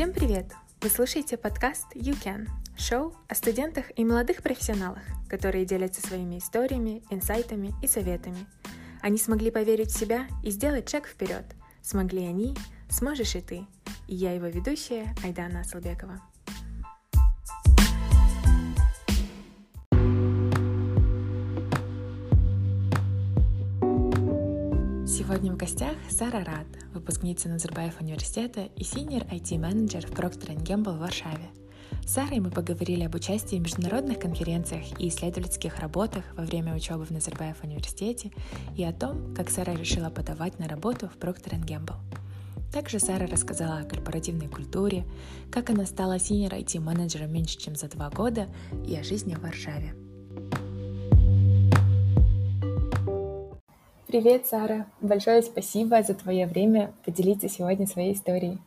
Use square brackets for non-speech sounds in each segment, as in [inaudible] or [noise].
Всем привет! Вы слушаете подкаст You Can, шоу о студентах и молодых профессионалах, которые делятся своими историями, инсайтами и советами. Они смогли поверить в себя и сделать шаг вперед. Смогли они, сможешь и ты. И я его ведущая Айдана Асалбекова. Сегодня в гостях Сара Рад, выпускница Назарбаев университета и синьор IT-менеджер в Procter Gamble в Варшаве. С Сарой мы поговорили об участии в международных конференциях и исследовательских работах во время учебы в Назарбаев университете и о том, как Сара решила подавать на работу в Procter Gamble. Также Сара рассказала о корпоративной культуре, как она стала синьор IT-менеджером меньше, чем за два года и о жизни в Варшаве. Привет, Сара. Большое спасибо за твое время поделиться сегодня своей историей.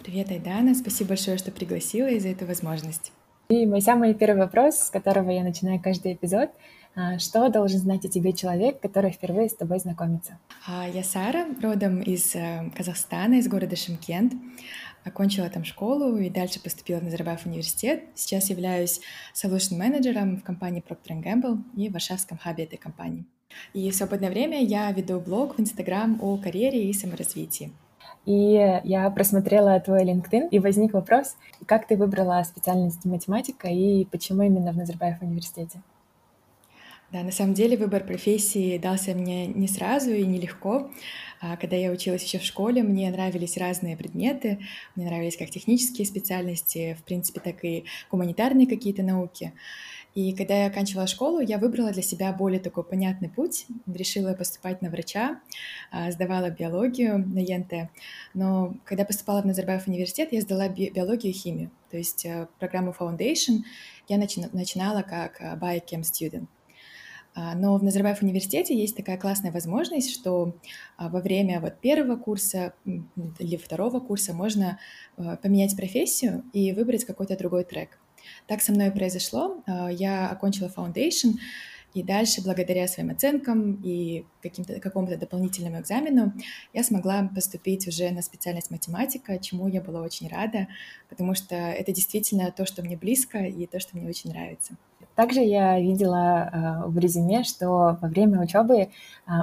Привет, Айдана. Спасибо большое, что пригласила и за эту возможность. И мой самый первый вопрос, с которого я начинаю каждый эпизод. А, что должен знать о тебе человек, который впервые с тобой знакомится? А, я Сара, родом из э, Казахстана, из города Шимкент. Окончила там школу и дальше поступила в Назарбаев университет. Сейчас являюсь solution менеджером в компании Procter Gamble и в Варшавском хабе этой компании. И в свободное время я веду блог в Инстаграм о карьере и саморазвитии. И я просмотрела твой LinkedIn, и возник вопрос, как ты выбрала специальность математика и почему именно в Назарбаев университете? Да, на самом деле выбор профессии дался мне не сразу и нелегко. А, когда я училась еще в школе, мне нравились разные предметы. Мне нравились как технические специальности, в принципе, так и гуманитарные какие-то науки. И когда я оканчивала школу, я выбрала для себя более такой понятный путь. Решила поступать на врача, а, сдавала биологию на ЕНТ. Но когда поступала в Назарбаев университет, я сдала биологию и химию. То есть э, программу Foundation я начинала как э, biochem student. А, но в Назарбаев университете есть такая классная возможность, что а, во время вот первого курса или второго курса можно э, поменять профессию и выбрать какой-то другой трек. Так со мной и произошло. А, я окончила Foundation, и дальше, благодаря своим оценкам и каким-то, какому-то дополнительному экзамену, я смогла поступить уже на специальность математика, чему я была очень рада, потому что это действительно то, что мне близко и то, что мне очень нравится. Также я видела э, в резюме, что во время учебы э,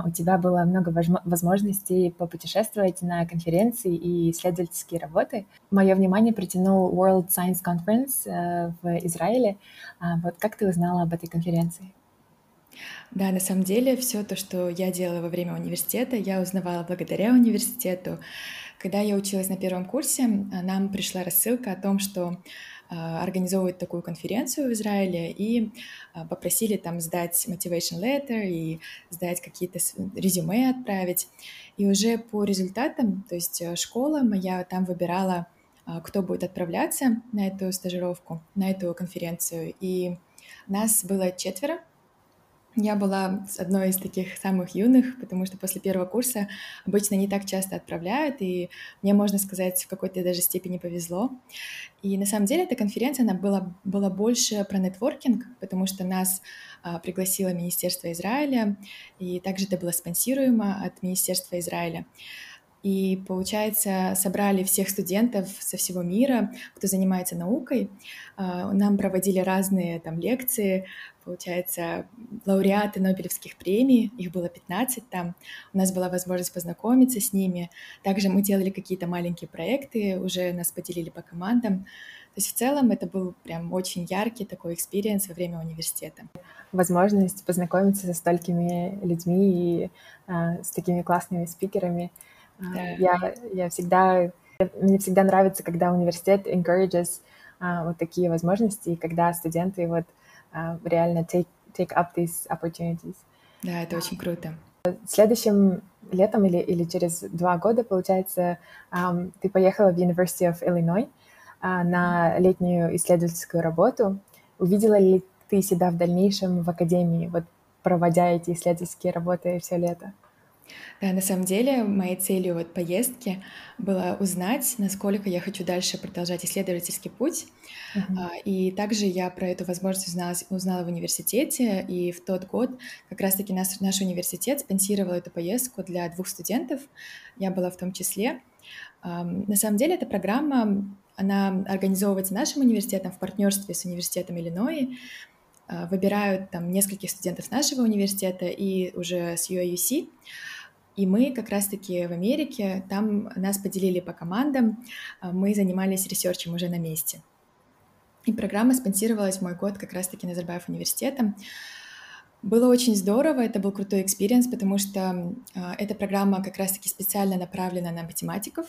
у тебя было много возможностей попутешествовать на конференции и исследовательские работы. Мое внимание притянул World Science Conference э, в Израиле. А вот как ты узнала об этой конференции? Да, на самом деле все то, что я делала во время университета, я узнавала благодаря университету. Когда я училась на первом курсе, нам пришла рассылка о том, что а, организовывают такую конференцию в Израиле и а, попросили там сдать motivation letter и сдать какие-то резюме отправить. И уже по результатам, то есть э, школа моя там выбирала, а, кто будет отправляться на эту стажировку, на эту конференцию. И нас было четверо, я была одной из таких самых юных, потому что после первого курса обычно не так часто отправляют, и мне, можно сказать, в какой-то даже степени повезло. И на самом деле эта конференция, она была, была больше про нетворкинг, потому что нас а, пригласило Министерство Израиля, и также это было спонсируемо от Министерства Израиля. И, получается, собрали всех студентов со всего мира, кто занимается наукой. А, нам проводили разные там лекции, получается, лауреаты Нобелевских премий, их было 15 там. У нас была возможность познакомиться с ними. Также мы делали какие-то маленькие проекты, уже нас поделили по командам. То есть в целом это был прям очень яркий такой experience во время университета. Возможность познакомиться со столькими людьми и а, с такими классными спикерами — да. Я, я всегда, мне всегда нравится, когда университет encourages uh, вот такие возможности, и когда студенты вот реально take, take up these opportunities. Да, это очень круто. Следующим летом или, или через два года, получается, ты поехала в University of Illinois uh, на летнюю исследовательскую работу. Увидела ли ты себя в дальнейшем в академии, вот проводя эти исследовательские работы все лето? Да, на самом деле моей целью вот поездки было узнать, насколько я хочу дальше продолжать исследовательский путь. Uh-huh. И также я про эту возможность узнала, узнала в университете, и в тот год как раз-таки наш, наш университет спонсировал эту поездку для двух студентов, я была в том числе. На самом деле эта программа, она организовывается нашим университетом в партнерстве с университетом Иллинойи. А, выбирают там нескольких студентов нашего университета и уже с UIUC. И мы как раз-таки в Америке, там нас поделили по командам, а, мы занимались ресерчем уже на месте. И программа спонсировалась мой год как раз-таки Назарбаев университетом. Было очень здорово, это был крутой experience, потому что э, эта программа как раз-таки специально направлена на математиков.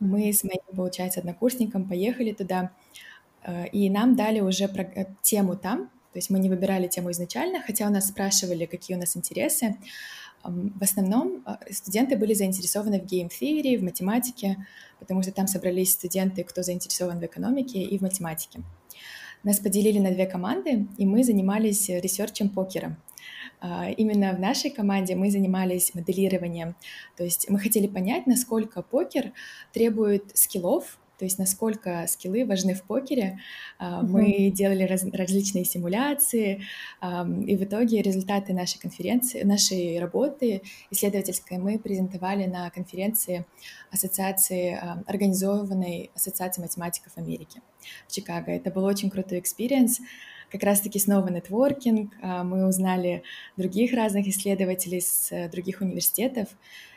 Мы с моим, получается, однокурсником поехали туда, э, и нам дали уже э, тему там, то есть мы не выбирали тему изначально, хотя у нас спрашивали, какие у нас интересы. В основном студенты были заинтересованы в game-теории, в математике, потому что там собрались студенты, кто заинтересован в экономике и в математике. Нас поделили на две команды, и мы занимались ресерчем покера. А, именно в нашей команде мы занимались моделированием, то есть мы хотели понять, насколько покер требует скиллов, то есть насколько скиллы важны в покере. Uh-huh. Мы делали раз, различные симуляции, и в итоге результаты нашей конференции, нашей работы исследовательской мы презентовали на конференции Ассоциации, организованной Ассоциацией математиков Америки в Чикаго. Это был очень крутой experience как раз-таки снова нетворкинг, а, мы узнали других разных исследователей с э, других университетов,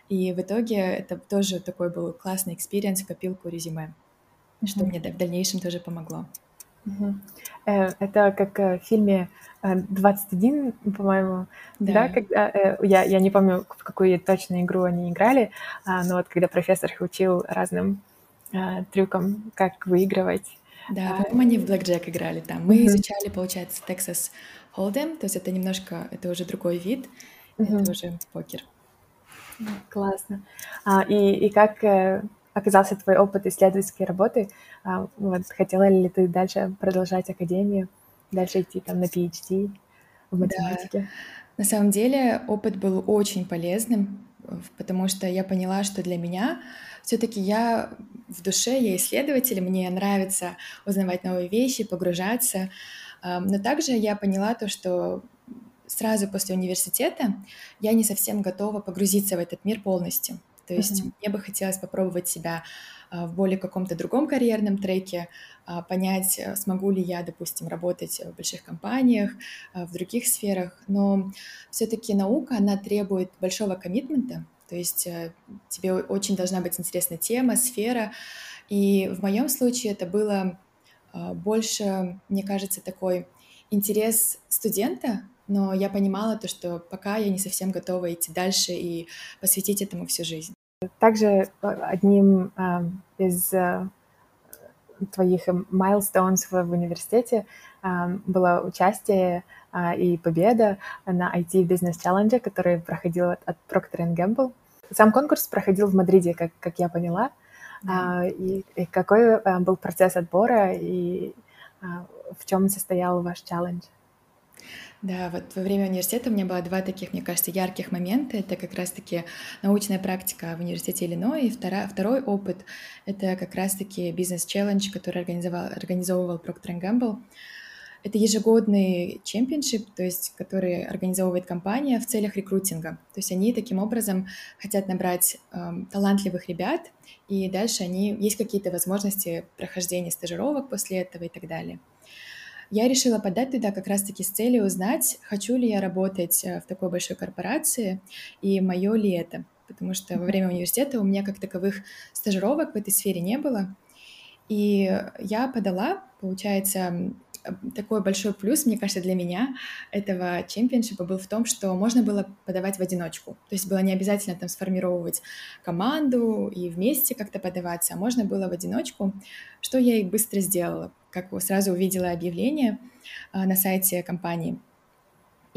и в итоге это тоже такой был классный experience в копилку резюме что мне в дальнейшем тоже помогло. Э, это как э, в фильме 21, э, по-моему, да, да когда, я, я не помню, в какую точно игру они играли, а, но вот когда профессор их учил разным трюкам, как выигрывать. Да, а, по-моему, они в Blackjack играли там. Мы uh-huh. изучали, получается, Texas Hold'em, то есть это немножко, это уже другой вид, uh-huh. это уже покер. Классно. А, и, и как оказался твой опыт исследовательской работы. А, вот, хотела ли ты дальше продолжать академию, дальше идти там на PhD в математике? Да. На самом деле опыт был очень полезным, потому что я поняла, что для меня все-таки я в душе, я исследователь, мне нравится узнавать новые вещи, погружаться. Но также я поняла то, что сразу после университета я не совсем готова погрузиться в этот мир полностью. То есть mm-hmm. мне бы хотелось попробовать себя а, в более каком-то другом карьерном треке, а, понять, э, смогу ли я, допустим, работать в больших компаниях, а, в других сферах. Но все-таки наука, она требует большого коммитмента, то есть э, тебе очень должна быть интересна тема, сфера. И в моем случае это было больше, мне кажется, такой интерес студента но я понимала то, что пока я не совсем готова идти дальше и посвятить этому всю жизнь. Также э, одним э, из э, твоих milestones в, университете было участие и победа на IT Business Challenge, который проходил от, Procter Gamble. Сам конкурс проходил в Мадриде, как, как я поняла. Да. И, и какой был процесс отбора и в чем состоял ваш челлендж? Да, вот во время университета у меня было два таких, мне кажется, ярких момента. Это как раз-таки научная практика в университете Иллиной, и втора, второй опыт — это как раз-таки бизнес-челлендж, который организовал, организовывал Procter Gamble. Это ежегодный чемпионшип, то есть который организовывает компания в целях рекрутинга. То есть они таким образом хотят набрать э, талантливых ребят, и дальше они есть какие-то возможности прохождения стажировок после этого и так далее. Я решила подать туда как раз-таки с целью узнать, хочу ли я работать э, в такой большой корпорации и мое ли это. Потому что во время университета у меня как таковых стажировок в этой сфере не было. И я подала, получается, такой большой плюс, мне кажется, для меня этого чемпионшипа был в том, что можно было подавать в одиночку. То есть было не обязательно там сформировать команду и вместе как-то подаваться, а можно было в одиночку, что я и быстро сделала, как сразу увидела объявление а, на сайте компании.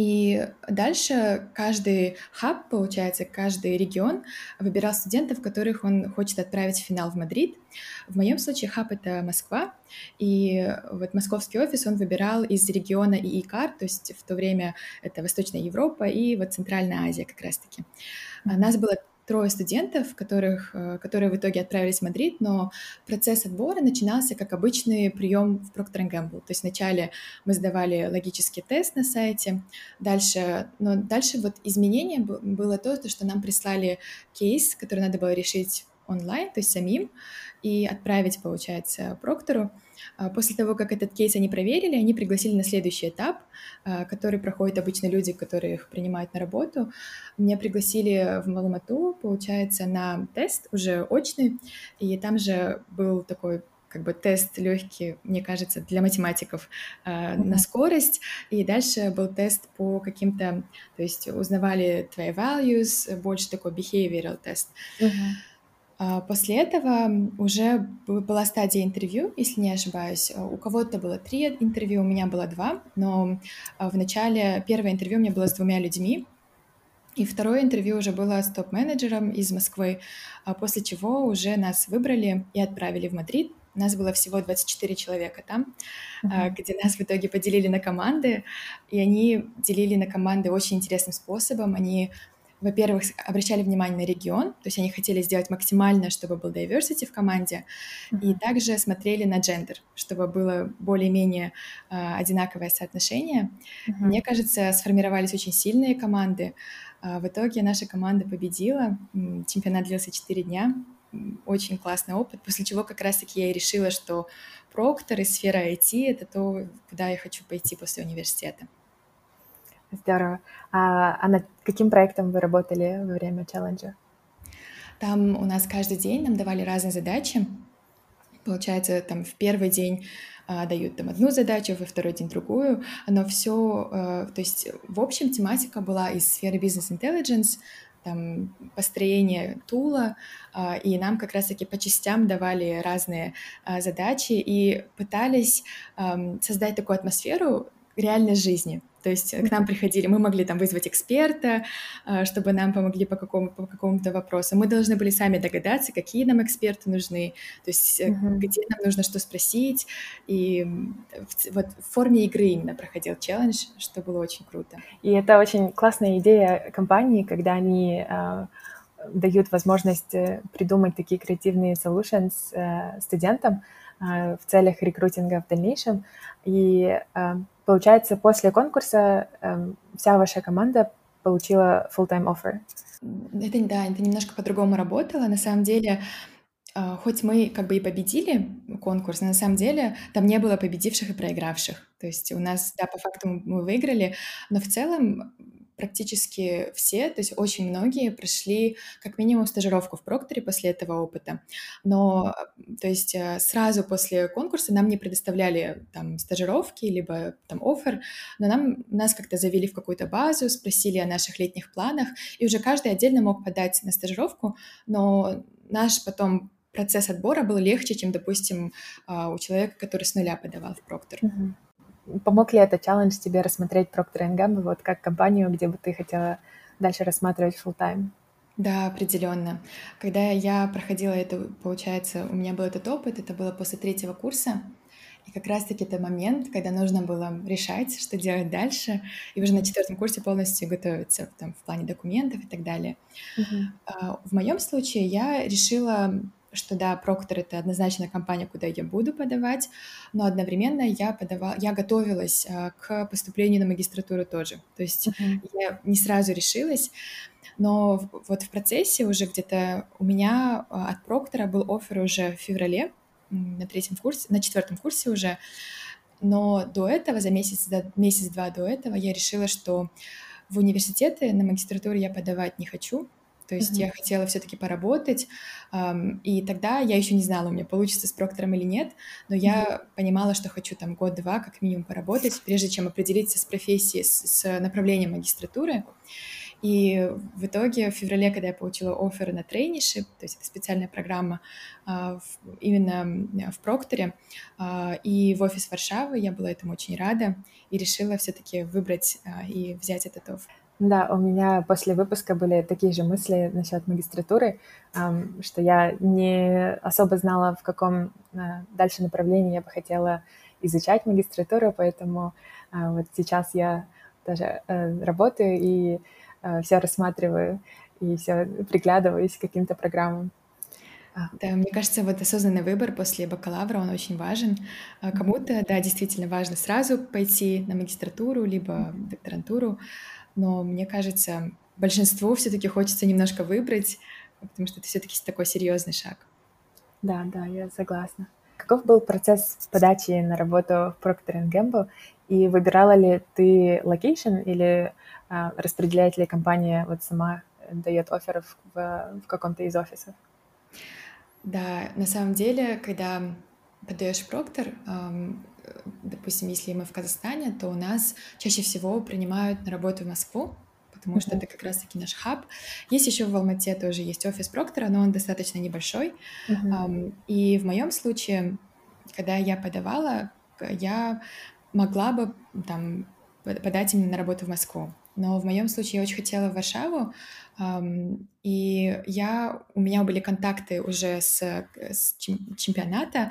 И дальше каждый хаб, получается, каждый регион выбирал студентов, которых он хочет отправить в финал в Мадрид. В моем случае хаб — это Москва, и вот московский офис он выбирал из региона EECAR, то есть в то время это Восточная Европа и вот Центральная Азия как раз-таки. Mm-hmm. Нас было трое студентов, которых, э, которые в итоге отправились в Мадрид, но процесс отбора начинался как обычный прием в Procter Gamble. То есть вначале мы сдавали логический тест на сайте, дальше, но дальше вот изменение было то, что нам прислали кейс, который надо было решить онлайн, то есть самим, и отправить, получается, проктору. А, после того, как этот кейс они проверили, они пригласили на следующий этап, а, который проходят обычно люди, которые их принимают на работу. Меня пригласили в Маламату, получается, на тест уже очный, и там же был такой как бы тест легкий, мне кажется, для математиков э, mm-hmm. на скорость, и дальше был тест по каким-то, то есть узнавали твои values, больше такой behavioral тест. Mm-hmm. После этого уже была стадия интервью, если не ошибаюсь. У кого-то было три интервью, у меня было два, но в начале первое интервью у меня было с двумя людьми, и второе интервью уже было с топ-менеджером из Москвы, после чего уже нас выбрали и отправили в Мадрид нас было всего 24 человека там, mm-hmm. где нас в итоге поделили на команды, и они делили на команды очень интересным способом. Они, во-первых, обращали внимание на регион, то есть они хотели сделать максимально, чтобы был diversity в команде, mm-hmm. и также смотрели на gender, чтобы было более-менее э, одинаковое соотношение. Mm-hmm. Мне кажется, сформировались очень сильные команды. В итоге наша команда победила. Чемпионат длился 4 дня очень классный опыт, после чего как раз-таки я и решила, что проктор и сфера IT — это то, куда я хочу пойти после университета. Здорово. А, а над каким проектом вы работали во время челленджа? Там у нас каждый день нам давали разные задачи. Получается, там в первый день а, дают там одну задачу, во второй день другую. Оно все, а, то есть в общем тематика была из сферы бизнес-интеллигенс, там, построение тула, а, и нам как раз-таки по частям давали разные а, задачи и пытались создать такую атмосферу реальной жизни. То есть к нам приходили, мы могли там вызвать эксперта, а, чтобы нам помогли по, какому, по какому-то вопросу. Мы должны были сами догадаться, какие нам эксперты нужны, то есть mm-hmm. где нам нужно что спросить. И вот в форме игры именно проходил челлендж, что было очень круто. И это очень классная идея компании, когда они э, дают возможность э, придумать такие креативные solutions э, студентам э, в целях рекрутинга в дальнейшем. И э, Получается, после конкурса э, вся ваша команда получила full-time offer. Это, да, это немножко по-другому работало. На самом деле, э, хоть мы как бы и победили конкурс, но на самом деле там не было победивших и проигравших. То есть у нас, да, по факту мы выиграли, но в целом практически все, то есть очень многие прошли как минимум стажировку в Прокторе после этого опыта. Но, то есть э, сразу после конкурса нам не предоставляли там стажировки, либо там офер, но нам, нас как-то завели в какую-то базу, спросили о наших летних планах, и уже каждый отдельно мог подать на стажировку, но наш потом процесс отбора был легче, чем, допустим, а, у человека, который с нуля подавал в Проктор. Uh-huh помог ли этот челлендж тебе рассмотреть Procter Gamble вот как компанию, где бы ты хотела дальше рассматривать full time? Да, определенно. Когда я проходила это, получается, у меня был этот опыт, это было после третьего курса, и как раз-таки это момент, когда нужно было решать, что делать дальше, и уже на четвертом курсе полностью готовиться там, в плане документов и так далее. Uh-huh. В моем случае я решила что да, Проктор это однозначно компания, куда я буду подавать, но одновременно я подавала, я готовилась а, к поступлению на магистратуру тоже. То есть uh-huh. я не сразу решилась, но вот в процессе уже где-то у меня а, от Проктора был офер уже в феврале на третьем курсе, на четвертом курсе уже, но до этого, за месяц, месяц-два до этого я решила, что в университеты на магистратуру я подавать не хочу, то есть mm-hmm. я хотела все-таки поработать, эм, и тогда я еще не знала, у меня получится с проктором или нет, но я mm-hmm. понимала, что хочу там год-два как минимум поработать, прежде чем определиться с профессией, с, с направлением магистратуры. И в итоге в феврале, когда я получила офер на трейнишип, то есть это специальная программа а, в, именно в Прокторе а, и в офис Варшавы, я была этому очень рада и решила все-таки выбрать а, и взять этот офер. Да, у меня после выпуска были такие же мысли насчет магистратуры, что я не особо знала, в каком э, дальше направлении я бы хотела изучать магистратуру, поэтому э, вот сейчас я тоже э, работаю и все рассматриваю и все приглядываюсь к каким-то программам. А. Да, мне кажется, вот осознанный выбор после бакалавра, он очень важен. А кому-то, да, действительно важно сразу пойти на магистратуру, либо докторантуру, но мне кажется, большинству все-таки хочется немножко выбрать, потому что это все-таки такой серьезный шаг. Да, да, я согласна. Каков был процесс подачи на работу в Procter Gamble? И выбирала ли ты location или а, распределяет ли компания вот сама дает офферов в, в каком-то из офисов? Да, на самом деле, когда подаешь Procter, допустим, если мы в Казахстане, то у нас чаще всего принимают на работу в Москву, потому mm-hmm. что это как раз-таки наш хаб. Есть еще в Алмате тоже есть офис Проктора, но он достаточно небольшой. Mm-hmm. И в моем случае, когда я подавала, я могла бы там подать именно на работу в Москву. Но в моем случае я очень хотела в Варшаву, и я, у меня были контакты уже с, с чемпионата.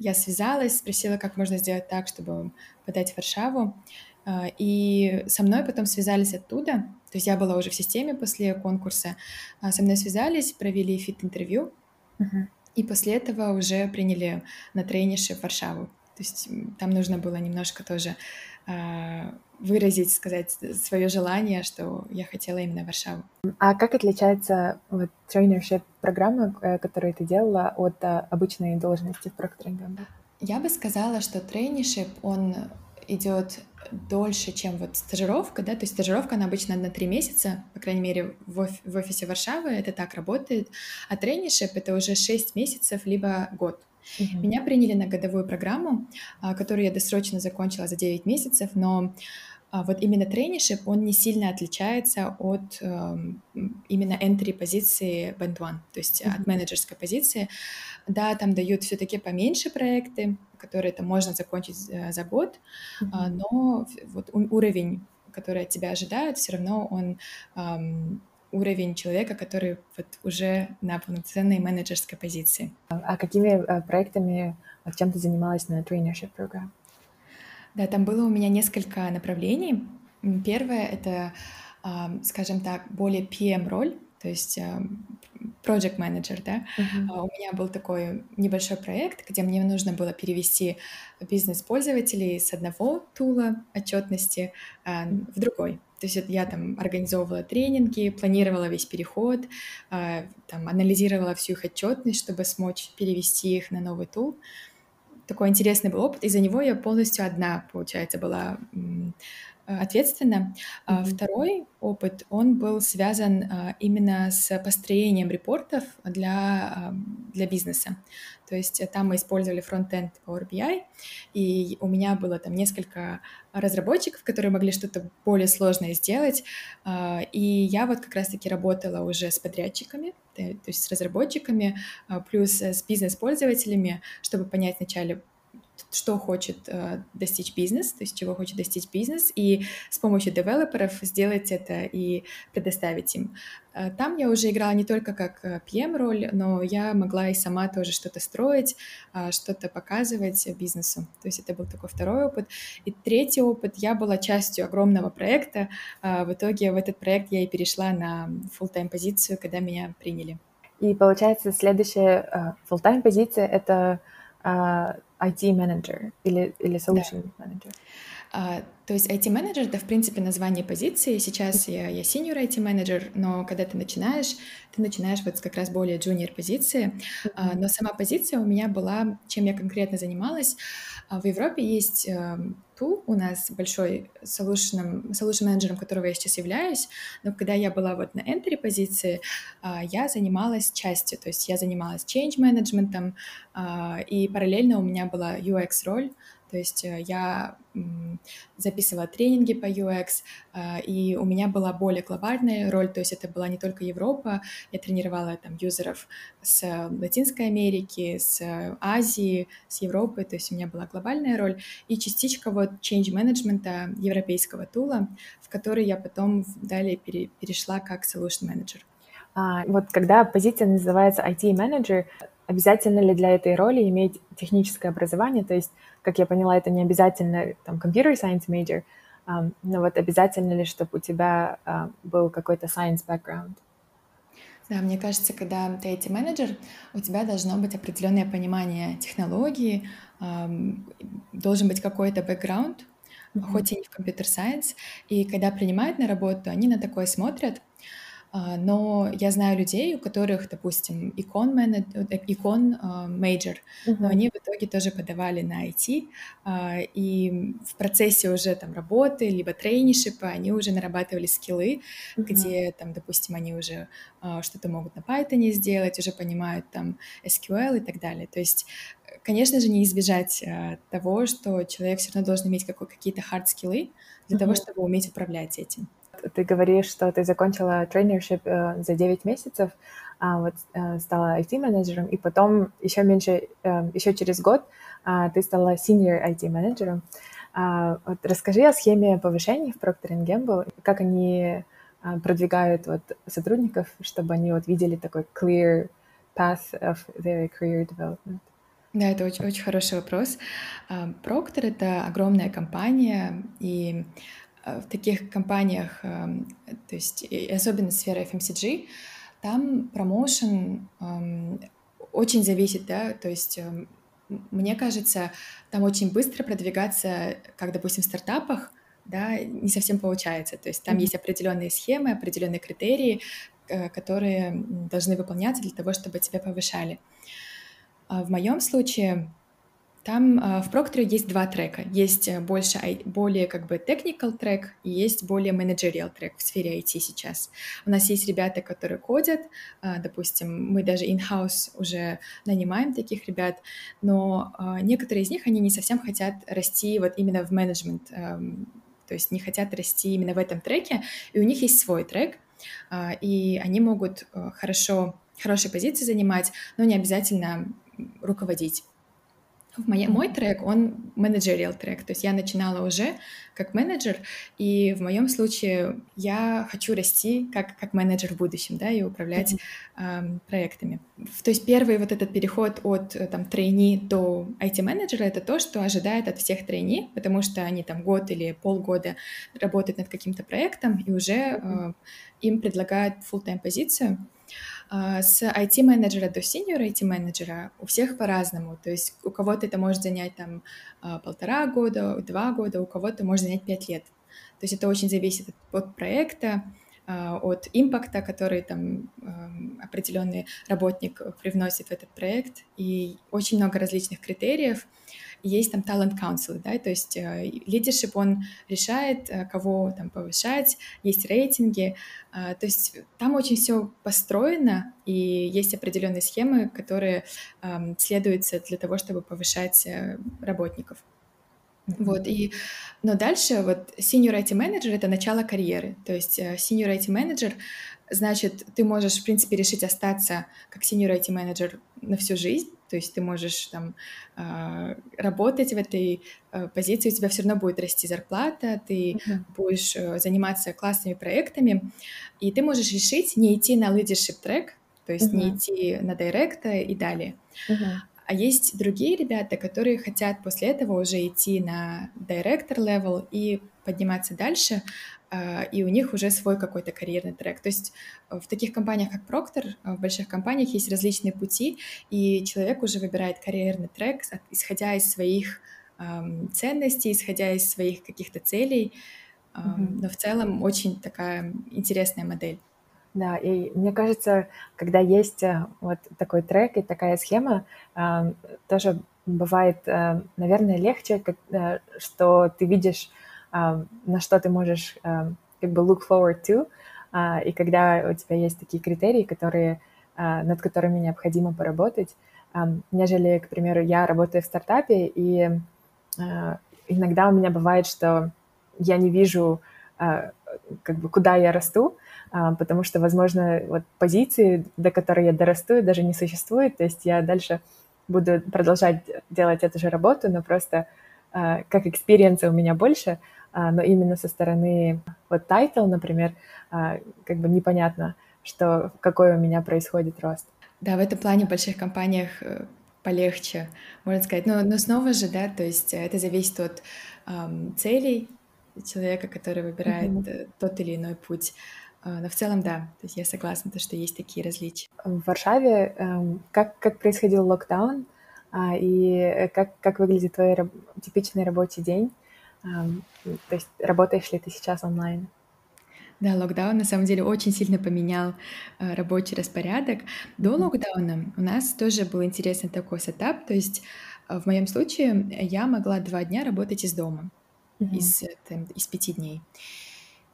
Я связалась, спросила, как можно сделать так, чтобы подать в Варшаву. А, и со мной потом связались оттуда. То есть я была уже в системе после конкурса. А, со мной связались, провели фит-интервью. Uh-huh. И после этого уже приняли на трениши в Варшаву. То есть там нужно было немножко тоже а, выразить, сказать свое желание, что я хотела именно Варшаву. А как отличается вот тренершип программа, э, которую ты делала, от а, обычной должности в Procter Gamble? Я бы сказала, что тренершип, он идет дольше, чем вот стажировка, да, то есть стажировка, она обычно на три месяца, по крайней мере, в, оф- в офисе Варшавы это так работает, а тренершип — это уже шесть месяцев, либо год. Mm-hmm. Меня приняли на годовую программу, а, которую я досрочно закончила за 9 месяцев, но а, вот именно тренершип, он не сильно отличается от э, именно entry позиции band one, то есть mm-hmm. от менеджерской позиции. Да, там дают все-таки поменьше проекты, которые это можно закончить э, за год, mm-hmm. но вот уровень, который от тебя ожидают, все равно он эм, уровень человека, который вот уже на полноценной менеджерской позиции. А какими э, проектами, чем ты занималась на trainership программе? Да, там было у меня несколько направлений. Первое — это, скажем так, более PM-роль, то есть project manager, да. Uh-huh. У меня был такой небольшой проект, где мне нужно было перевести бизнес пользователей с одного тула отчетности в другой. То есть я там организовывала тренинги, планировала весь переход, а, там, анализировала всю их отчетность, чтобы смочь перевести их на новый тул. Такой интересный был опыт. Из-за него я полностью одна, получается, была ответственна. Mm-hmm. Второй опыт, он был связан а, именно с построением репортов для, для бизнеса. То есть там мы использовали фронтенд Power BI, и у меня было там несколько разработчиков, которые могли что-то более сложное сделать, а, и я вот как раз-таки работала уже с подрядчиками, то есть с разработчиками, плюс с бизнес-пользователями, чтобы понять вначале, что хочет э, достичь бизнес, то есть чего хочет достичь бизнес, и с помощью девелоперов сделать это и предоставить им. Э, там я уже играла не только как э, PM-роль, но я могла и сама тоже что-то строить, э, что-то показывать бизнесу. То есть это был такой второй опыт. И третий опыт, я была частью огромного проекта. В итоге в этот проект я и перешла на full-time позицию, когда меня приняли. И получается, следующая full-time позиция — это uh, IT-менеджер или, или solution да. manager? А, то есть IT-менеджер — это, в принципе, название позиции. Сейчас я, я senior IT-менеджер, но когда ты начинаешь, ты начинаешь вот как раз более junior позиции. А, но сама позиция у меня была, чем я конкретно занималась. А в Европе есть э, тул у нас большой solution, solution менеджером, которого я сейчас являюсь, но когда я была вот на entry позиции, я занималась частью, то есть я занималась change менеджментом, и параллельно у меня была UX роль, то есть э, я записывала тренинги по UX, а, и у меня была более глобальная роль, то есть это была не только Европа, я тренировала там юзеров с Латинской Америки, с Азии, с Европы, то есть у меня была глобальная роль, и частичка вот change менеджмента европейского тула, в который я потом далее перешла как solution manager. А, вот когда позиция называется IT-менеджер, обязательно ли для этой роли иметь техническое образование, то есть как я поняла, это не обязательно там computer science major, um, но вот обязательно ли, чтобы у тебя uh, был какой-то science background? Да, мне кажется, когда ты эти менеджер, у тебя должно быть определенное понимание технологии, эм, должен быть какой-то бэкграунд, mm-hmm. хоть и не в computer science. И когда принимают на работу, они на такое смотрят. А, но я знаю людей, у которых, допустим, econ э, econ major, uh-huh. но они в итоге тоже подавали на IT, а, и в процессе уже там работы, либо traineeship а, они уже нарабатывали скиллы, uh-huh. где там, допустим, они уже а, что-то могут на Python сделать, уже понимают там SQL и так далее. То есть конечно же, не избежать того, что человек все равно должен иметь какие-то hard-скиллы для uh-huh. того, чтобы уметь управлять этим ты говоришь, что ты закончила тренершип э, за 9 месяцев, а вот э, стала IT-менеджером, и потом еще меньше, э, еще через год э, ты стала senior IT-менеджером. А, вот расскажи о схеме повышений в Procter Gamble, как они э, продвигают вот сотрудников, чтобы они вот видели такой clear path of their career development. Да, это очень, очень хороший вопрос. Procter — это огромная компания, и в таких компаниях, эм, то есть особенно сфера FMCG, там промоушен эм, очень зависит, да, то есть эм, мне кажется, там очень быстро продвигаться, как, допустим, в стартапах, да, не совсем получается. То есть там mm-hmm. есть определенные схемы, определенные критерии, э, которые должны выполняться для того, чтобы тебя повышали. А в моем случае там э, в Procter есть два трека. Есть э, больше, более как бы technical трек и есть более managerial трек в сфере IT сейчас. У нас есть ребята, которые кодят, э, допустим, мы даже in-house уже нанимаем таких ребят, но некоторые из них, они не совсем хотят расти вот именно в менеджмент, эм, то есть не хотят расти именно в этом треке, и у них есть свой трек, и они могут хорошо, хорошие позиции занимать, но не обязательно руководить. Моя, мой трек, он менеджериал трек, то есть я начинала уже как менеджер, и в моем случае я хочу расти как, как менеджер в будущем, да, и управлять mm-hmm. э, проектами. То есть первый вот этот переход от там трейни до IT-менеджера — это то, что ожидает от всех трейни, потому что они там год или полгода работают над каким-то проектом, и уже э, им предлагают full-time позицию, с IT-менеджера до senior IT-менеджера у всех по-разному. То есть у кого-то это может занять там а, полтора года, два года, у кого-то может занять пять лет. То есть это очень зависит от проекта, а, от импакта, который там определенный работник привносит в этот проект, и очень много различных критериев есть там council, да, то есть лидершип, э, он решает, э, кого там повышать, есть рейтинги, э, то есть там очень все построено, и есть определенные схемы, которые эм, следуются для того, чтобы повышать работников. Вот, и, но дальше вот senior IT менеджер это начало карьеры, то есть senior IT менеджер значит, ты можешь, в принципе, решить остаться как senior IT менеджер на всю жизнь, то есть ты можешь там а, работать в этой а, позиции, у тебя все равно будет расти зарплата, ты uh-huh. будешь э, заниматься классными проектами, и ты можешь решить не идти на leadership трек, то есть uh-huh. не идти на директа и далее. Uh-huh. А есть другие ребята, которые хотят после этого уже идти на director level и подниматься дальше, и у них уже свой какой-то карьерный трек. То есть э, в таких компаниях, как Procter, э, в больших компаниях есть различные пути, и человек уже выбирает карьерный трек, исходя из своих эм, ценностей, исходя из своих каких-то целей. Эм, mm-hmm. Но в целом очень такая интересная модель. Да, и мне кажется, когда есть э, вот такой трек и такая схема, э, тоже бывает, э, наверное, легче, э, что ты видишь на что ты можешь как бы look forward to, а, и когда у тебя есть такие критерии, которые, а, над которыми необходимо поработать, нежели, к примеру, я работаю в стартапе, и а, иногда у меня бывает, что я не вижу, как бы, куда я расту, потому что, возможно, вот позиции, до которой я дорасту, даже не существует, то есть я дальше буду продолжать делать эту же работу, но просто как experience а у меня больше — но именно со стороны вот title, например, а, как бы непонятно, что какой у меня происходит рост. Да, в этом плане в больших компаниях э, полегче, можно сказать. Но, но снова же, да, то есть э, это зависит от эм, целей человека, который выбирает mm-hmm. тот или иной путь. Но в целом, да, то есть я согласна, то, что есть такие различия. В Варшаве эм, как, как происходил локдаун а, и как, как выглядит твой раб- типичный рабочий день? То есть работаешь ли ты сейчас онлайн? Да, локдаун на самом деле очень сильно поменял э, рабочий распорядок. До локдауна у нас тоже был интересный такой setup, то есть э, в моем случае я могла два дня работать из дома, mm-hmm. из, там, из пяти дней.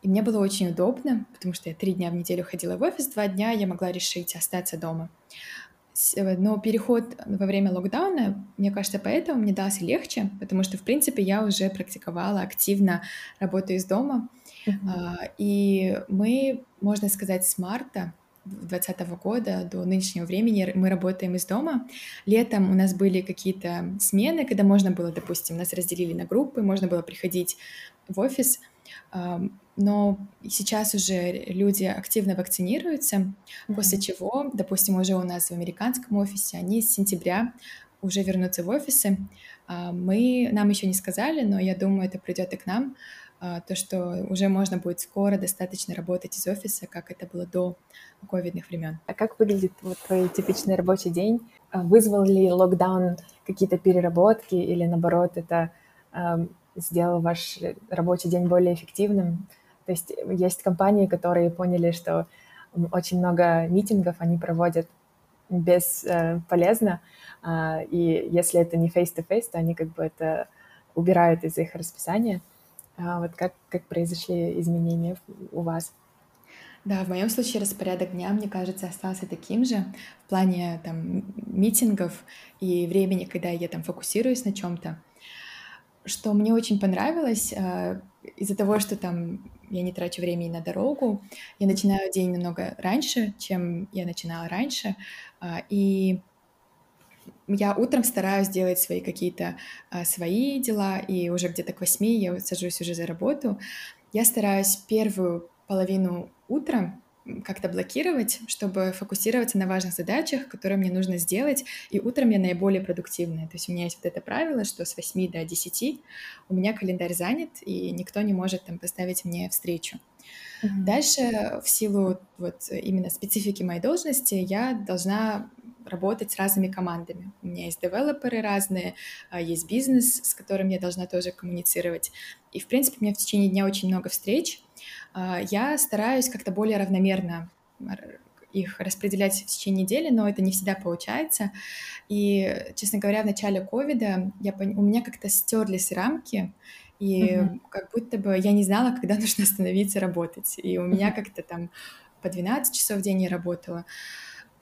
И мне было очень удобно, потому что я три дня в неделю ходила в офис, два дня я могла решить остаться дома. Э, но переход во время локдауна, мне кажется, поэтому мне дался легче, потому что, в принципе, я уже практиковала активно работу из дома. Uh-huh. И мы, можно сказать, с марта 2020 года до нынешнего времени мы работаем из дома. Летом у нас были какие-то смены, когда можно было, допустим, нас разделили на группы, можно было приходить в офис — но сейчас уже люди активно вакцинируются, mm-hmm. после чего, допустим, уже у нас в американском офисе, они с сентября уже вернутся в офисы. А, мы, нам еще не сказали, но я думаю, это придет и к нам, а, то, что уже можно будет скоро достаточно работать из офиса, как это было до ковидных времен. А как выглядит вот твой типичный рабочий день? А, вызвал ли локдаун какие-то переработки или, наоборот, это сделал ваш рабочий день более эффективным. То есть есть компании, которые поняли, что очень много митингов они проводят бесполезно, э, а, и если это не face-to-face, то они как бы это убирают из их расписания. А вот как, как произошли изменения у вас? Да, в моем случае распорядок дня, мне кажется, остался таким же в плане там митингов и времени, когда я там фокусируюсь на чем-то что мне очень понравилось, э, из-за того, что там я не трачу времени на дорогу, я начинаю день намного раньше, чем я начинала раньше, э, и я утром стараюсь делать свои какие-то э, свои дела, и уже где-то к восьми я сажусь уже за работу. Я стараюсь первую половину утра как-то блокировать, чтобы фокусироваться на важных задачах, которые мне нужно сделать, и утром я наиболее продуктивная. То есть у меня есть вот это правило, что с 8 до 10 у меня календарь занят, и никто не может там поставить мне встречу. Дальше, в силу вот именно специфики моей должности, я должна работать с разными командами. У меня есть девелоперы разные, а, есть бизнес, с которым я должна тоже коммуницировать. И, в принципе, у меня в течение дня очень много встреч, а, я стараюсь как-то более равномерно их распределять в течение недели, но это не всегда получается. И, честно говоря, в начале ковида пон... у меня как-то стерлись рамки, и mm-hmm. как будто бы я не знала, [laughs] когда нужно остановиться работать. И у mm-hmm. меня как-то там по 12 часов в день я работала.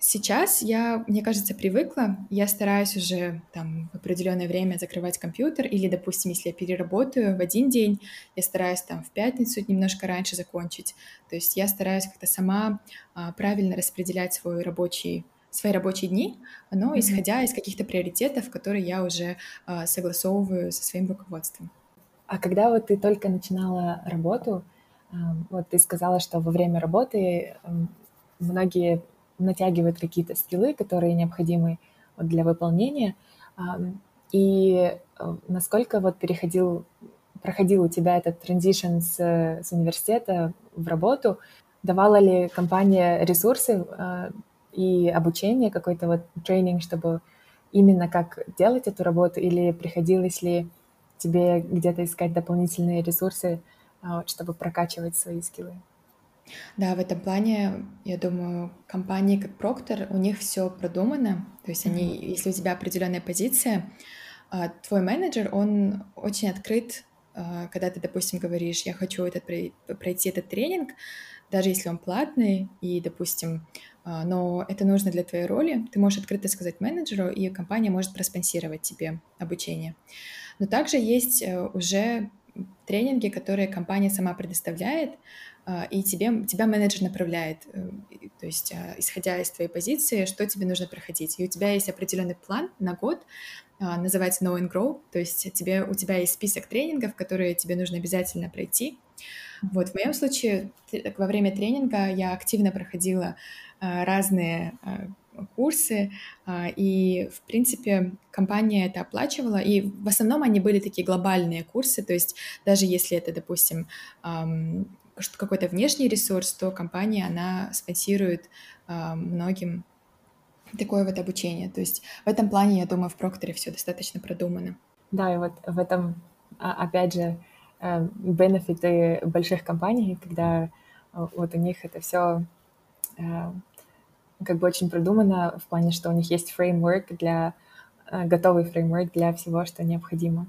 Сейчас я, мне кажется, привыкла. Я стараюсь уже там в определенное время закрывать компьютер, или, допустим, если я переработаю в один день, я стараюсь там в пятницу немножко раньше закончить. То есть я стараюсь как-то сама а, правильно распределять свой рабочий свои рабочие дни, но mm-hmm. исходя из каких-то приоритетов, которые я уже а, согласовываю со своим руководством. А когда вот ты только начинала работу, вот ты сказала, что во время работы многие натягивает какие-то скиллы, которые необходимы для выполнения. И э, насколько вот переходил, проходил у тебя этот транзишн с, с университета в работу, давала ли компания ресурсы э, и обучение, какой-то вот тренинг, чтобы именно как делать эту работу, или приходилось ли тебе где-то искать дополнительные ресурсы, э, чтобы прокачивать свои скиллы? Да, в этом плане, я думаю, компании как Procter, у них все продумано. То есть они, mm-hmm. если у тебя определенная позиция, а, твой менеджер, он очень открыт, а, когда ты, допустим, говоришь, я хочу этот, пройти этот тренинг, даже если он платный, и, допустим, а, но это нужно для твоей роли, ты можешь открыто сказать менеджеру, и компания может проспонсировать тебе обучение. Но также есть э, уже тренинги, которые компания сама предоставляет, и тебе, тебя менеджер направляет, э, то есть а, исходя из твоей позиции, что тебе нужно проходить. И у тебя есть определенный план на год, а, называется Know and Grow, то есть тебе, у тебя есть список тренингов, которые тебе нужно обязательно пройти. Вот в моем случае во время тренинга я активно проходила разные курсы, и, в принципе, компания это оплачивала, и в основном они были такие глобальные курсы, то есть даже если это, допустим, какой-то внешний ресурс, то компания, она спонсирует э, многим такое вот обучение. То есть в этом плане, я думаю, в Прокторе все достаточно продумано. Да, и вот в этом, а, опять же, э, бенефиты больших компаний, когда вот у них это все как бы очень продумано в плане, что у них есть фреймворк для готовый фреймворк для всего, что необходимо.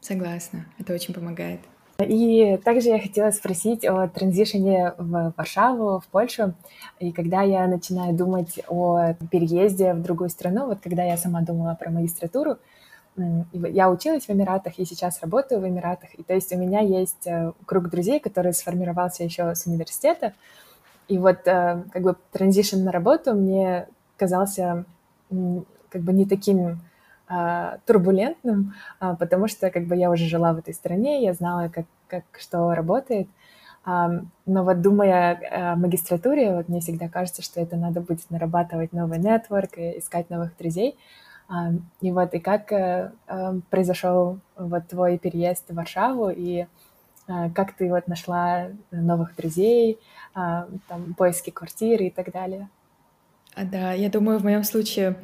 Согласна, это очень помогает. И также я хотела спросить о транзишене в Варшаву, в Польшу. И когда я начинаю думать о переезде в другую страну, вот когда я сама думала про магистратуру, я училась в Эмиратах и сейчас работаю в Эмиратах. И то есть у меня есть э, круг друзей, который сформировался еще с университета. И вот э, как бы транзишн на работу мне казался как бы не таким турбулентным, а, потому что как бы я уже жила в этой стране, я знала, как, как что работает. А, но вот думая о магистратуре, вот мне всегда кажется, что это надо будет нарабатывать новый нетворк, искать новых друзей. И вот и как э, произошел вот твой переезд в Варшаву, и как ты вот нашла новых друзей, там, поиски квартиры и так далее? Да, я думаю, в моем случае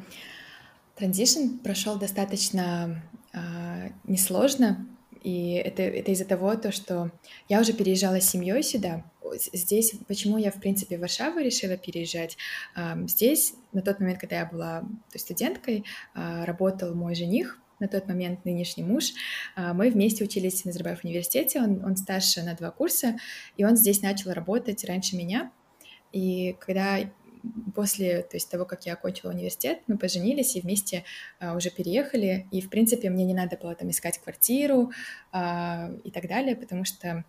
Транзишн прошел достаточно э, несложно, и это, это из-за того, то, что я уже переезжала с семьей сюда. Здесь, почему я, в принципе, в Варшаву решила переезжать? Э, здесь, на тот момент, когда я была студенткой, э, работал мой жених, на тот момент нынешний муж. Мы вместе учились в Назарбаев университете, он, он старше на два курса, и он здесь начал работать раньше меня. И когда после то есть, того, как я окончила университет, мы поженились и вместе а, уже переехали. И, в принципе, мне не надо было там искать квартиру а, и так далее, потому что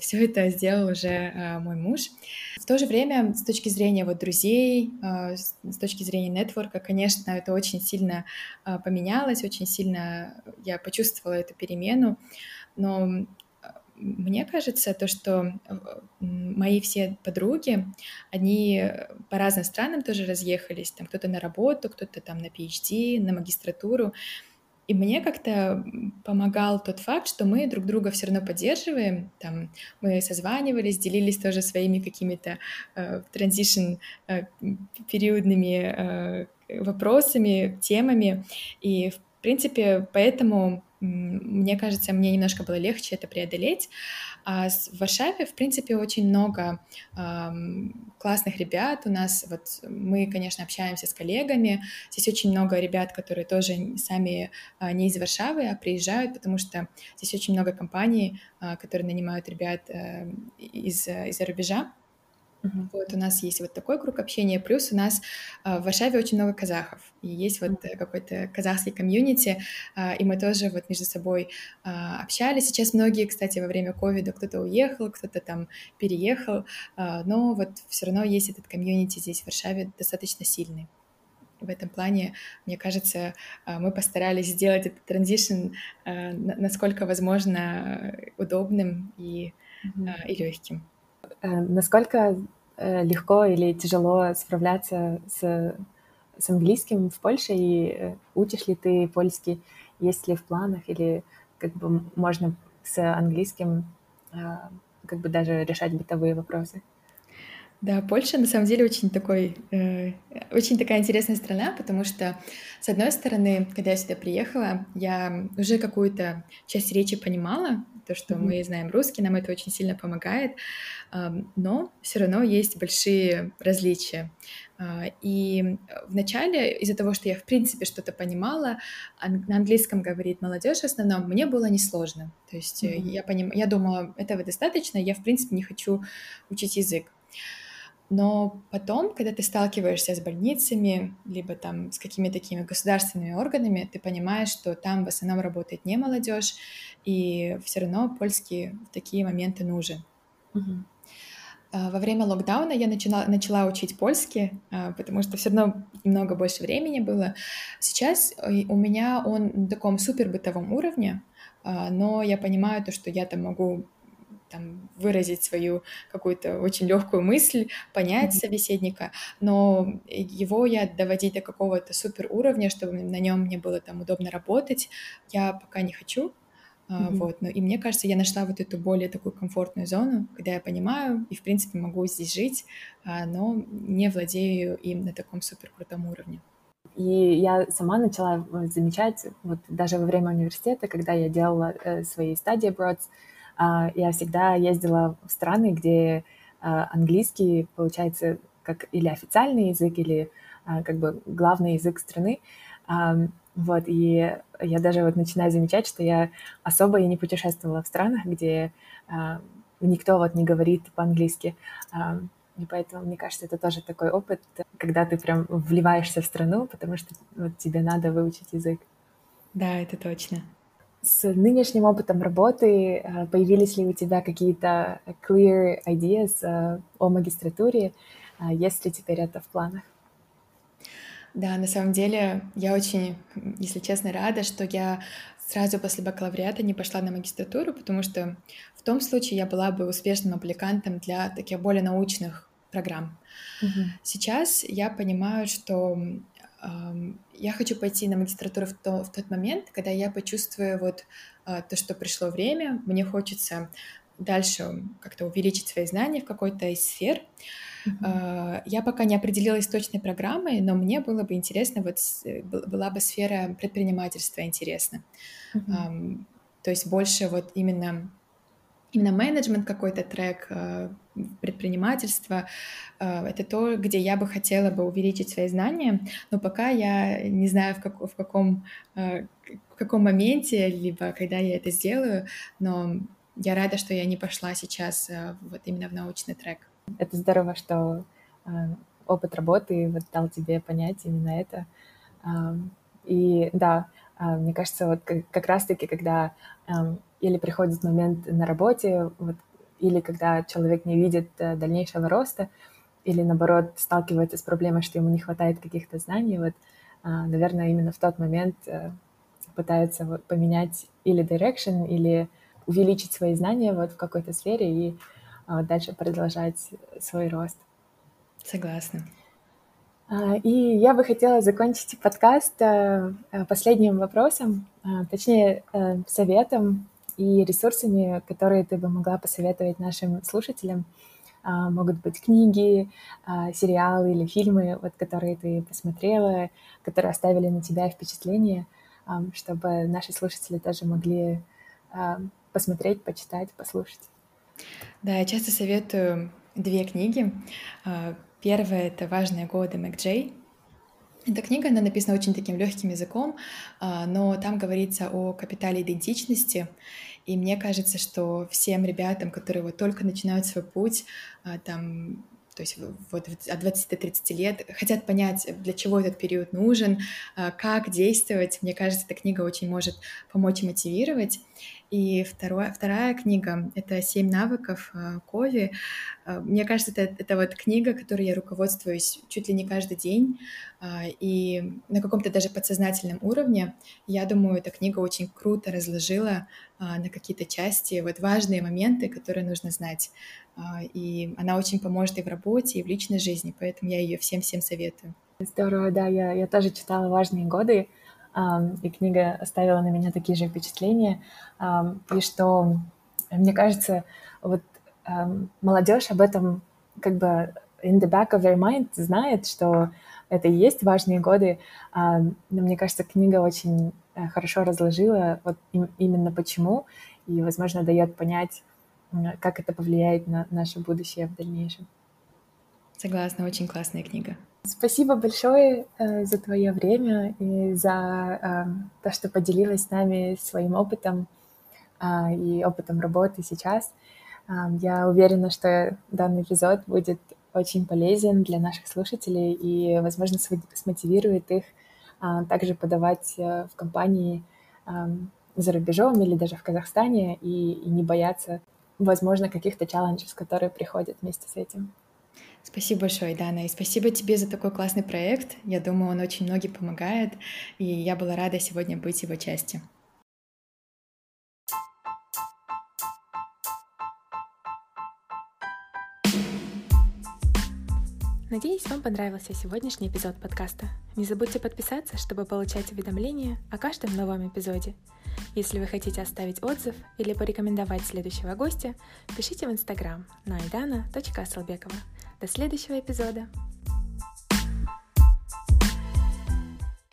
все это сделал уже а, мой муж. В то же время, с точки зрения вот друзей, а, с, точки зрения нетворка, конечно, это очень сильно а, поменялось, очень сильно я почувствовала эту перемену. Но мне кажется, то, что э, мои все подруги, они по разным странам тоже разъехались. Там кто-то на работу, кто-то там на PhD, на магистратуру. И мне как-то помогал тот факт, что мы друг друга все равно поддерживаем. Там мы созванивались, делились тоже своими какими-то э, транзишн э, периодными э, вопросами, темами. И, в принципе, поэтому мне кажется, мне немножко было легче это преодолеть. А в Варшаве, в принципе, очень много эм, классных ребят. У нас вот мы, конечно, общаемся с коллегами. Здесь очень много ребят, которые тоже сами э, не из Варшавы, а приезжают, потому что здесь очень много компаний, э, которые нанимают ребят э, из, из-за рубежа. Uh-huh. Вот у нас есть вот такой круг общения, плюс у нас э, в Варшаве очень много казахов, и есть вот uh-huh. какой-то казахский комьюнити, э, и мы тоже вот между собой э, общались. Сейчас многие, кстати, во время ковида кто-то уехал, кто-то там переехал, э, но вот все равно есть этот комьюнити здесь в Варшаве достаточно сильный. В этом плане, мне кажется, мы постарались сделать этот транзишн насколько возможно удобным и, uh-huh. и легким. Насколько Э, легко или тяжело справляться с, с английским в Польше, и э, учишь ли ты польский, есть ли в планах, или как бы можно с английским э, как бы даже решать бытовые вопросы? Да, Польша на самом деле очень такой, э, очень такая интересная страна, потому что, с одной стороны, когда я сюда приехала, я уже какую-то часть речи понимала, то, что mm-hmm. мы знаем русский, нам это очень сильно помогает, но все равно есть большие различия. А, и вначале из-за того, что я в принципе что-то понимала, на английском говорит молодежь в основном, мне было несложно. То есть mm-hmm. я, поним... я думала, этого достаточно, я в принципе не хочу учить язык. Но потом, когда ты сталкиваешься с больницами, либо там с какими-то такими государственными органами, ты понимаешь, что там в основном работает не молодежь, и все равно польский в такие моменты нужен. Угу. Во время локдауна я начала, начала учить польский, а, потому что все равно много больше времени было. Сейчас э, у меня он на таком супер бытовом уровне, а, но я понимаю то, что я там могу там, выразить свою какую-то очень легкую мысль, понять mm-hmm. собеседника, но его я доводить до какого-то супер уровня, чтобы на нем мне было там удобно работать, я пока не хочу. Mm-hmm. Вот, но и мне кажется, я нашла вот эту более такую комфортную зону, когда я понимаю и в принципе могу здесь жить, а, но не владею им на таком супер крутом уровне. И я сама начала замечать, вот даже во время университета, когда я делала э, свои стадии а, я всегда ездила в страны, где английский, получается, как или официальный язык, или как бы главный язык страны. Вот, и я даже вот начинаю замечать, что я особо и не путешествовала в странах, где никто вот не говорит по-английски. И поэтому, мне кажется, это тоже такой опыт, когда ты прям вливаешься в страну, потому что вот, тебе надо выучить язык. Да, это точно. С нынешним опытом работы э, появились ли у тебя какие-то clear ideas э, о магистратуре? Э, есть ли теперь это в планах? Да, на самом деле я очень, если честно, рада, что я сразу после бакалавриата не пошла на магистратуру, потому что в том случае я была бы успешным аппликантом для таких более научных программ. Угу. Сейчас я понимаю, что я хочу пойти на магистратуру в, то, в тот момент, когда я почувствую вот э, то, что пришло время, мне хочется дальше как-то увеличить свои знания в какой-то из сфер. Uh-huh. Я пока не определилась точной программой, но мне было бы интересно, вот была бы сфера предпринимательства интересна. Uh-huh. То есть больше вот именно именно менеджмент какой-то трек, э, предпринимательство, э, это то, где я бы хотела бы увеличить свои знания, но пока я не знаю, в, как, в, каком, в каком моменте, либо когда я это сделаю, но я рада, что я не пошла сейчас э, вот именно в научный трек. Это здорово, что э, опыт работы вот дал тебе понять именно это. Э, и да, э, мне кажется, вот как, раз-таки, когда э, или приходит момент на работе, вот, или когда человек не видит э, дальнейшего роста, или наоборот сталкивается с проблемой, что ему не хватает каких-то знаний, вот, э, наверное, именно в тот момент э, пытается вот, поменять или direction, или увеличить свои знания вот в какой-то сфере и а, дальше продолжать свой рост. Согласна. А, и я бы хотела закончить подкаст а, последним вопросом, точнее советом и ресурсами, которые ты бы могла посоветовать нашим слушателям. Могут быть книги, сериалы или фильмы, вот, которые ты посмотрела, которые оставили на тебя впечатление, чтобы наши слушатели тоже могли посмотреть, почитать, послушать. Да, я часто советую две книги. А, первая — это «Важные годы Мэг Джей». Эта книга, она написана очень таким легким языком, а, но там говорится о капитале идентичности. И мне кажется, что всем ребятам, которые вот только начинают свой путь, а, там то есть вот от 20 до 30 лет, хотят понять, для чего этот период нужен, как действовать. Мне кажется, эта книга очень может помочь мотивировать. И второе, вторая книга — это «Семь навыков э, Кови». Э, мне кажется, это, это вот книга, которой я руководствуюсь чуть ли не каждый день. Э, и на каком-то даже подсознательном уровне, я думаю, эта книга очень круто разложила на какие-то части вот важные моменты, которые нужно знать. И она очень поможет и в работе, и в личной жизни, поэтому я ее всем-всем советую. Здорово, да, я, я тоже читала «Важные годы», и книга оставила на меня такие же впечатления. И что, мне кажется, вот молодежь об этом как бы in the back of their mind знает, что это и есть важные годы, но мне кажется, книга очень э, хорошо разложила вот именно почему, и, возможно, дает понять, как это повлияет на наше будущее в дальнейшем. Согласна, очень классная книга. Спасибо большое э, за твое время и за э, то, что поделилась с нами своим опытом э, и опытом работы сейчас. Э, я уверена, что данный эпизод будет очень полезен для наших слушателей и, возможно, смотивирует их э, также подавать э, в компании за рубежом или даже в Казахстане и, и не бояться, возможно, каких-то челленджей, которые приходят вместе с этим. Спасибо большое, Дана, и спасибо тебе за такой классный проект. Я думаю, он очень многим помогает, и я была рада сегодня быть его частью. Надеюсь, вам понравился сегодняшний эпизод подкаста. Не забудьте подписаться, чтобы получать уведомления о каждом новом эпизоде. Если вы хотите оставить отзыв или порекомендовать следующего гостя, пишите в Инстаграм на aidana.asalbekova. До следующего эпизода!